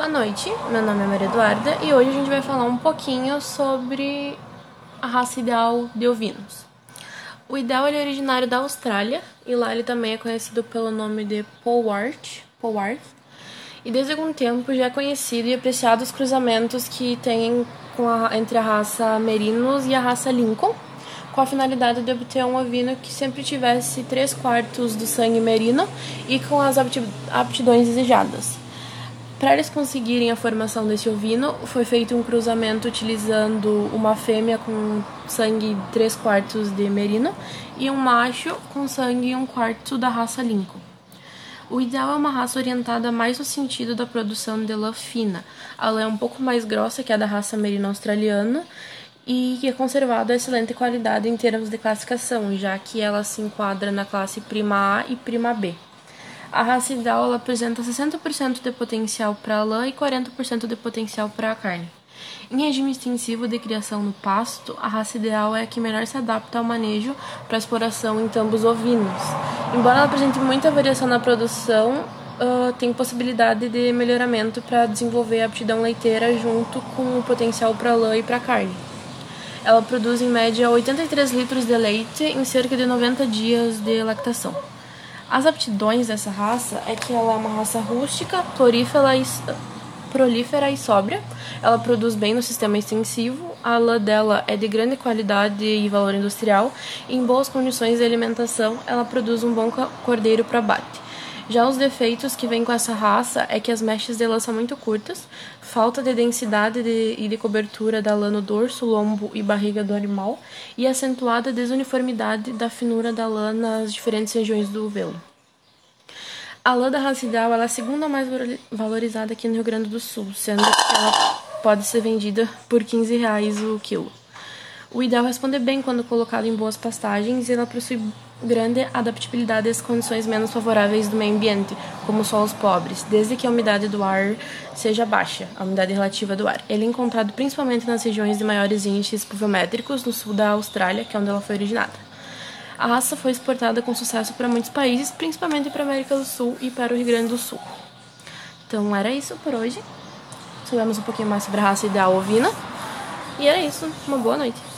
Boa noite, meu nome é Maria Eduarda e hoje a gente vai falar um pouquinho sobre a raça ideal de ovinos. O ideal é originário da Austrália e lá ele também é conhecido pelo nome de Polwart, Polwart e desde algum tempo já é conhecido e apreciado os cruzamentos que tem a, entre a raça Merinos e a raça Lincoln, com a finalidade de obter um ovino que sempre tivesse 3 quartos do sangue merino e com as aptidões desejadas. Para eles conseguirem a formação desse ovino, foi feito um cruzamento utilizando uma fêmea com sangue 3 quartos de merino e um macho com sangue 1 quarto da raça Lincoln. O ideal é uma raça orientada mais no sentido da produção de lã fina. A lã é um pouco mais grossa que a da raça merino australiana e que é conservada excelente qualidade em termos de classificação, já que ela se enquadra na classe prima A e prima B. A raça ideal ela apresenta 60% de potencial para lã e 40% de potencial para a carne. Em regime extensivo de criação no pasto, a raça ideal é a que melhor se adapta ao manejo para exploração em tambos ovinos. Embora ela apresente muita variação na produção, uh, tem possibilidade de melhoramento para desenvolver a aptidão leiteira junto com o potencial para lã e para carne. Ela produz em média 83 litros de leite em cerca de 90 dias de lactação. As aptidões dessa raça é que ela é uma raça rústica, prolífera e, prolífera e sóbria. Ela produz bem no sistema extensivo. A lã dela é de grande qualidade e valor industrial. Em boas condições de alimentação, ela produz um bom cordeiro para abate. Já os defeitos que vêm com essa raça é que as mechas de lã são muito curtas, falta de densidade de, e de cobertura da lã no dorso, lombo e barriga do animal e acentuada desuniformidade da finura da lã nas diferentes regiões do velo. A lã da raça ideal é a segunda mais valorizada aqui no Rio Grande do Sul, sendo que ela pode ser vendida por 15 reais o quilo. O ideal é responder bem quando colocado em boas pastagens e ela possui grande adaptabilidade às condições menos favoráveis do meio ambiente, como solos pobres, desde que a umidade do ar seja baixa, a umidade relativa do ar. Ele é encontrado principalmente nas regiões de maiores índices pluviométricos no sul da Austrália, que é onde ela foi originada. A raça foi exportada com sucesso para muitos países, principalmente para a América do Sul e para o Rio Grande do Sul. Então era isso por hoje. Soubemos um pouquinho mais sobre a raça ideal ovina. E era isso. Uma boa noite.